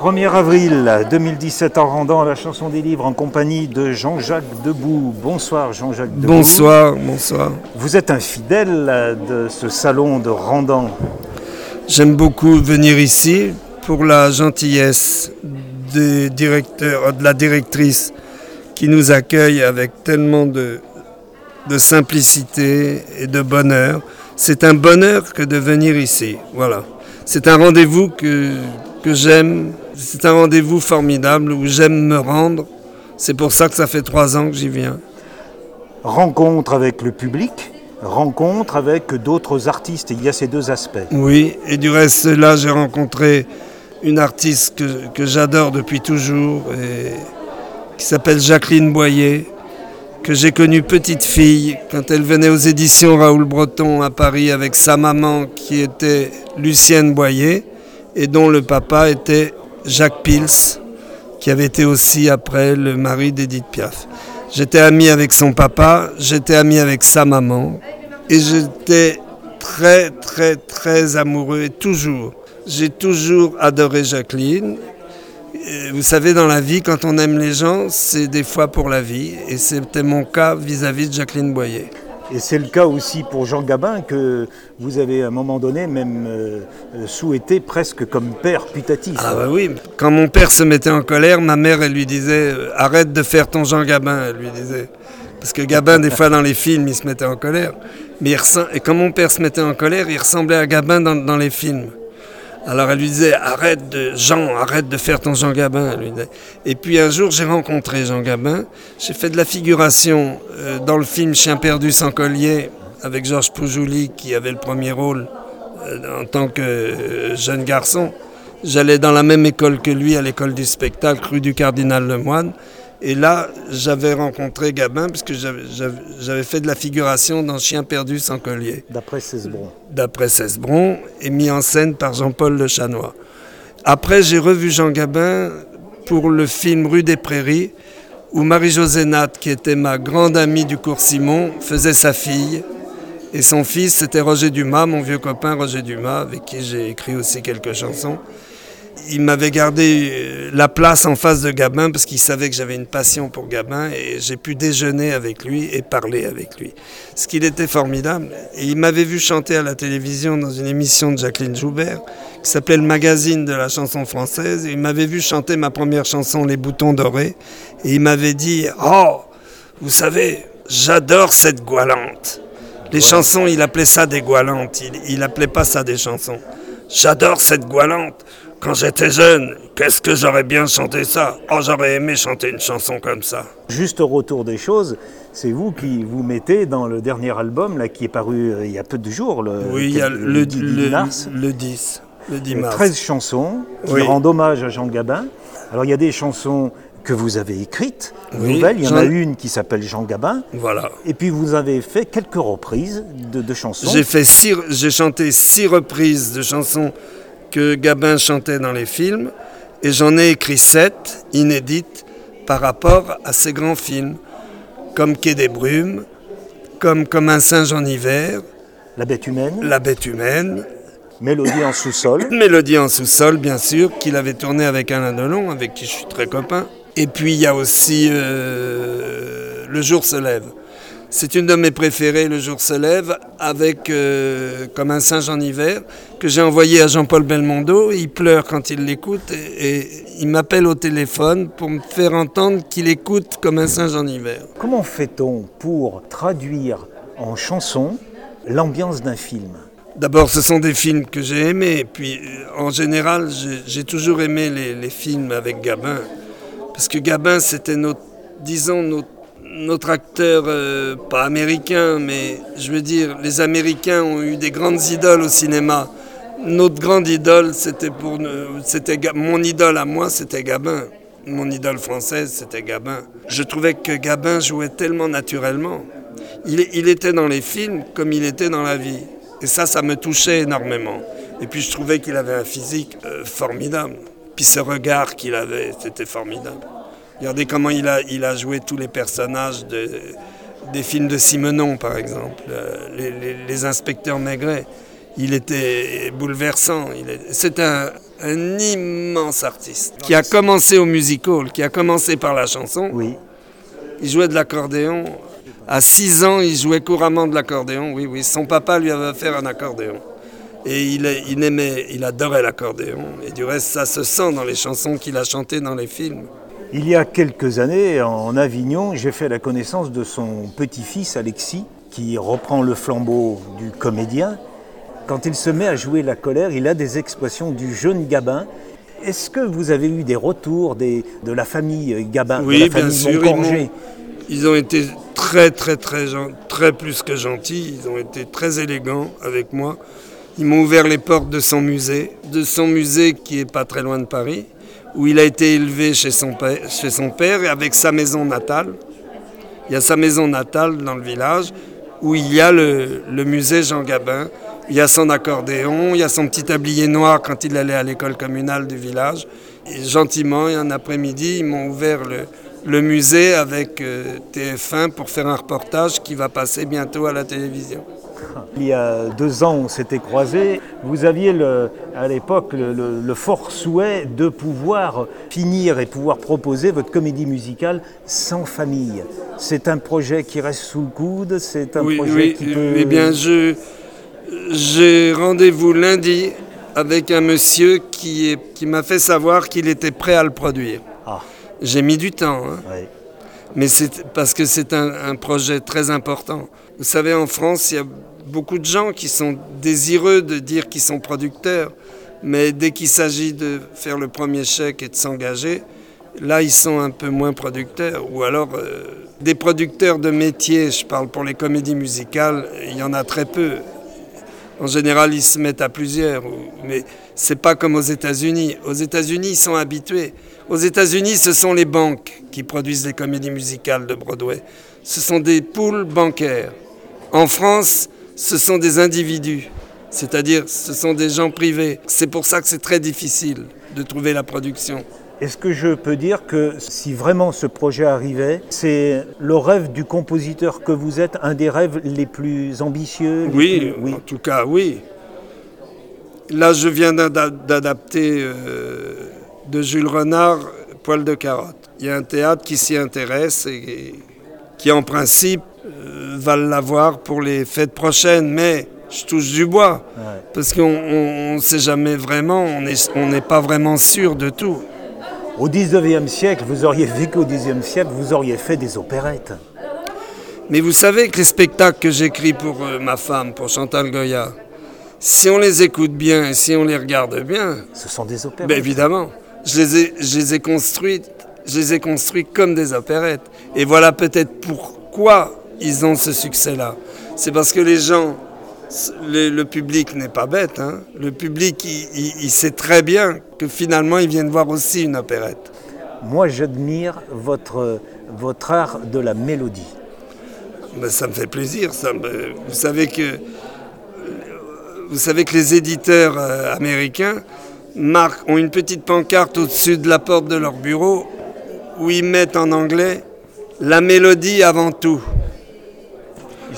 1er avril 2017 en rendant à la chanson des livres en compagnie de Jean-Jacques Debout. Bonsoir Jean-Jacques Debout. Bonsoir, bonsoir. Vous êtes un fidèle de ce salon de Rendant. J'aime beaucoup venir ici pour la gentillesse des directeurs, de la directrice qui nous accueille avec tellement de, de simplicité et de bonheur. C'est un bonheur que de venir ici. Voilà. C'est un rendez-vous que, que j'aime. C'est un rendez-vous formidable où j'aime me rendre. C'est pour ça que ça fait trois ans que j'y viens. Rencontre avec le public, rencontre avec d'autres artistes. Il y a ces deux aspects. Oui, et du reste, là, j'ai rencontré une artiste que, que j'adore depuis toujours, et, qui s'appelle Jacqueline Boyer, que j'ai connue petite fille quand elle venait aux éditions Raoul Breton à Paris avec sa maman qui était Lucienne Boyer et dont le papa était Jacques Pils, qui avait été aussi après le mari d'Edith Piaf. J'étais ami avec son papa, j'étais ami avec sa maman et j'étais très très très amoureux et toujours. J'ai toujours adoré Jacqueline. Vous savez, dans la vie, quand on aime les gens, c'est des fois pour la vie. Et c'était mon cas vis-à-vis -vis de Jacqueline Boyer. Et c'est le cas aussi pour Jean Gabin, que vous avez à un moment donné même euh, souhaité presque comme père putatif. Ah bah oui, quand mon père se mettait en colère, ma mère, elle lui disait euh, Arrête de faire ton Jean Gabin, elle lui disait. Parce que Gabin, des fois dans les films, il se mettait en colère. Et quand mon père se mettait en colère, il ressemblait à Gabin dans, dans les films. Alors elle lui disait arrête de Jean, arrête de faire ton Jean Gabin. Lui Et puis un jour j'ai rencontré Jean Gabin. J'ai fait de la figuration euh, dans le film Chien perdu sans collier avec Georges Poujouli qui avait le premier rôle euh, en tant que euh, jeune garçon. J'allais dans la même école que lui, à l'école du spectacle, rue du Cardinal Lemoine. Et là, j'avais rencontré Gabin, puisque j'avais fait de la figuration dans Chien perdu sans collier. D'après Cesbron. D'après Cesbron, et mis en scène par Jean-Paul Le Chanois. Après, j'ai revu Jean Gabin pour le film Rue des Prairies, où Marie-Josée Nat, qui était ma grande amie du cours Simon, faisait sa fille. Et son fils, c'était Roger Dumas, mon vieux copain Roger Dumas, avec qui j'ai écrit aussi quelques chansons il m'avait gardé euh, la place en face de Gabin parce qu'il savait que j'avais une passion pour Gabin et j'ai pu déjeuner avec lui et parler avec lui. Ce qu'il était formidable. Et il m'avait vu chanter à la télévision dans une émission de Jacqueline Joubert qui s'appelait Le Magazine de la chanson française. Et il m'avait vu chanter ma première chanson Les boutons dorés et il m'avait dit Oh, vous savez, j'adore cette goualante. Les chansons, il appelait ça des goualantes, il, il appelait pas ça des chansons. J'adore cette goualante. Quand j'étais jeune, qu'est-ce que j'aurais bien chanté ça? Oh, j'aurais aimé chanter une chanson comme ça. Juste au retour des choses, c'est vous qui vous mettez dans le dernier album là, qui est paru euh, il y a peu de jours. Le, oui, il y a le, le, 10 mars. Le 10, le 10 mars. 13 chansons qui oui. rendent hommage à Jean Gabin. Alors il y a des chansons que vous avez écrites, oui, nouvelles. Il y en a une qui s'appelle Jean Gabin. Voilà. Et puis vous avez fait quelques reprises de, de chansons. J'ai fait six, j'ai chanté six reprises de chansons que Gabin chantait dans les films, et j'en ai écrit sept inédites par rapport à ces grands films, comme Quai des Brumes, comme Comme un singe en hiver, La bête humaine, La bête humaine, Mélodie en sous-sol, Mélodie en sous-sol, bien sûr, qu'il avait tourné avec Alain Delon, avec qui je suis très copain. Et puis il y a aussi euh, Le jour se lève. C'est une de mes préférées, Le jour se lève, avec euh, Comme un singe en hiver, que j'ai envoyé à Jean-Paul Belmondo. Il pleure quand il l'écoute et, et, il m'appelle au téléphone pour me faire entendre qu'il écoute Comme un singe en hiver. Comment fait-on pour traduire en chanson l'ambiance d'un film? D'abord, ce sont des films que j'ai aimés. Et puis, en général, j'ai toujours aimé les, les, films avec Gabin. Parce que Gabin, c'était notre, disons, notre notre acteur, euh, pas américain, mais je veux dire, les Américains ont eu des grandes idoles au cinéma. Notre grande idole, c'était pour, c'était mon idole à moi, c'était Gabin. Mon idole française, c'était Gabin. Je trouvais que Gabin jouait tellement naturellement. Il, était dans les films comme il était dans la vie. Et ça, ça me touchait énormément. Et puis je trouvais qu'il avait un physique euh, formidable. Puis ce regard qu'il avait, c'était formidable. Regardez comment il a, il a joué tous les personnages de, des films de Simenon, par exemple, les, les, les inspecteurs Maigret. Il était bouleversant. C'est un, un immense artiste, qui a commencé au musical, qui a commencé par la chanson. Oui. Il jouait de l'accordéon. À 6 ans, il jouait couramment de l'accordéon. Oui, oui. Son papa lui avait fait un accordéon. Et il, il aimait, il adorait l'accordéon. Et du reste, ça se sent dans les chansons qu'il a chantées dans les films. Il y a quelques années, en Avignon, j'ai fait la connaissance de son petit-fils Alexis, qui reprend le flambeau du comédien. Quand il se met à jouer la colère, il a des expressions du jeune Gabin. Est-ce que vous avez eu des retours des, de la famille Gabin, oui, de la bien sûr, ils ont été très, très, très, très plus que gentils. Ils ont été très élégants avec moi. Ils m'ont ouvert les portes de son musée, de son musée qui est pas très loin de Paris, où il a été élevé chez son père, père avec sa maison natale. Il y a sa maison natale dans le village, où il y a le, musée Jean Gabin. Il y a son accordéon, il y a son petit tablier noir quand il allait à l'école communale du village. Et gentiment, un après-midi, ils m'ont ouvert le, le musée avec euh, TF1 pour faire un reportage qui va passer bientôt à la télévision. Il y a deux ans, on s'était croisés. Vous aviez le, à l'époque le, le- le fort souhait de pouvoir finir et pouvoir proposer votre comédie musicale sans famille. C'est un projet qui reste sous le coude, c'est un oui, projet oui, qui peut... eh bien, je, j'ai rendez-vous lundi avec un monsieur qui, est- qui m'a fait savoir qu'il était prêt à le produire. Ah, J'ai mis du temps, hein, ouais. mais c'est parce que c'est un, un projet très important. Vous savez, en France, il y a beaucoup de gens qui sont désireux de dire qu'ils sont producteurs, mais dès qu'il s'agit de faire le premier chèque et de s'engager, là, ils sont un peu moins producteurs. Ou alors, euh, des producteurs de métier, je parle pour les comédies musicales, il y en a très peu. En général, ils se mettent à plusieurs, mais c'est pas comme aux États-Unis. Aux États-Unis, ils sont habitués. Aux États-Unis, ce sont les banques qui produisent les comédies musicales de Broadway. Ce sont des poules bancaires. En France, ce sont des individus, c'est-à-dire ce sont des gens privés. C'est pour ça que c'est très difficile de trouver la production. Est-ce que je peux dire que si vraiment ce projet arrivait, c'est le rêve du compositeur que vous êtes, un des rêves les plus ambitieux les Oui, plus- oui. en tout cas, oui. Là, je viens d'ada- d'adapter euh, de Jules Renard Poil de carotte. Il y a un théâtre qui s'y intéresse et qui, en principe, euh, va l'avoir pour les fêtes prochaines, mais je touche du bois. Ouais. Parce qu'on ne sait jamais vraiment, on n'est on pas vraiment sûr de tout. Au 19e siècle, vous auriez vécu au 19e siècle, vous auriez fait des opérettes. Mais vous savez que les spectacles que j'écris pour euh, ma femme, pour Chantal Goya, si on les écoute bien et si on les regarde bien, Ce sont des opérettes. ben évidemment, je les ai, je les ai construites, je les ai construites comme des opérettes. Et voilà peut-être pourquoi ils ont ce succès-là. C'est parce que les gens, le, le public n'est pas bête. hein. Le public, il, il- il sait très bien que finalement, ils viennent voir aussi une opérette. Moi, j'admire votre, votre art de la mélodie. Ben, ça me fait plaisir. Ça me- Vous savez que vous savez que les éditeurs euh, américains marquent, ont une petite pancarte au-dessus de la porte de leur bureau où ils mettent en anglais la mélodie avant tout.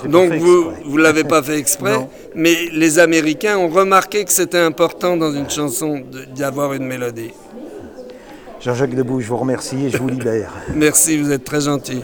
Donc vous vous l'avez pas fait exprès, mais les Américains ont remarqué que c'était important dans une chanson de- d'y avoir une mélodie. Jean-Jacques Debout, je vous remercie et je vous libère. Merci, vous êtes très gentil.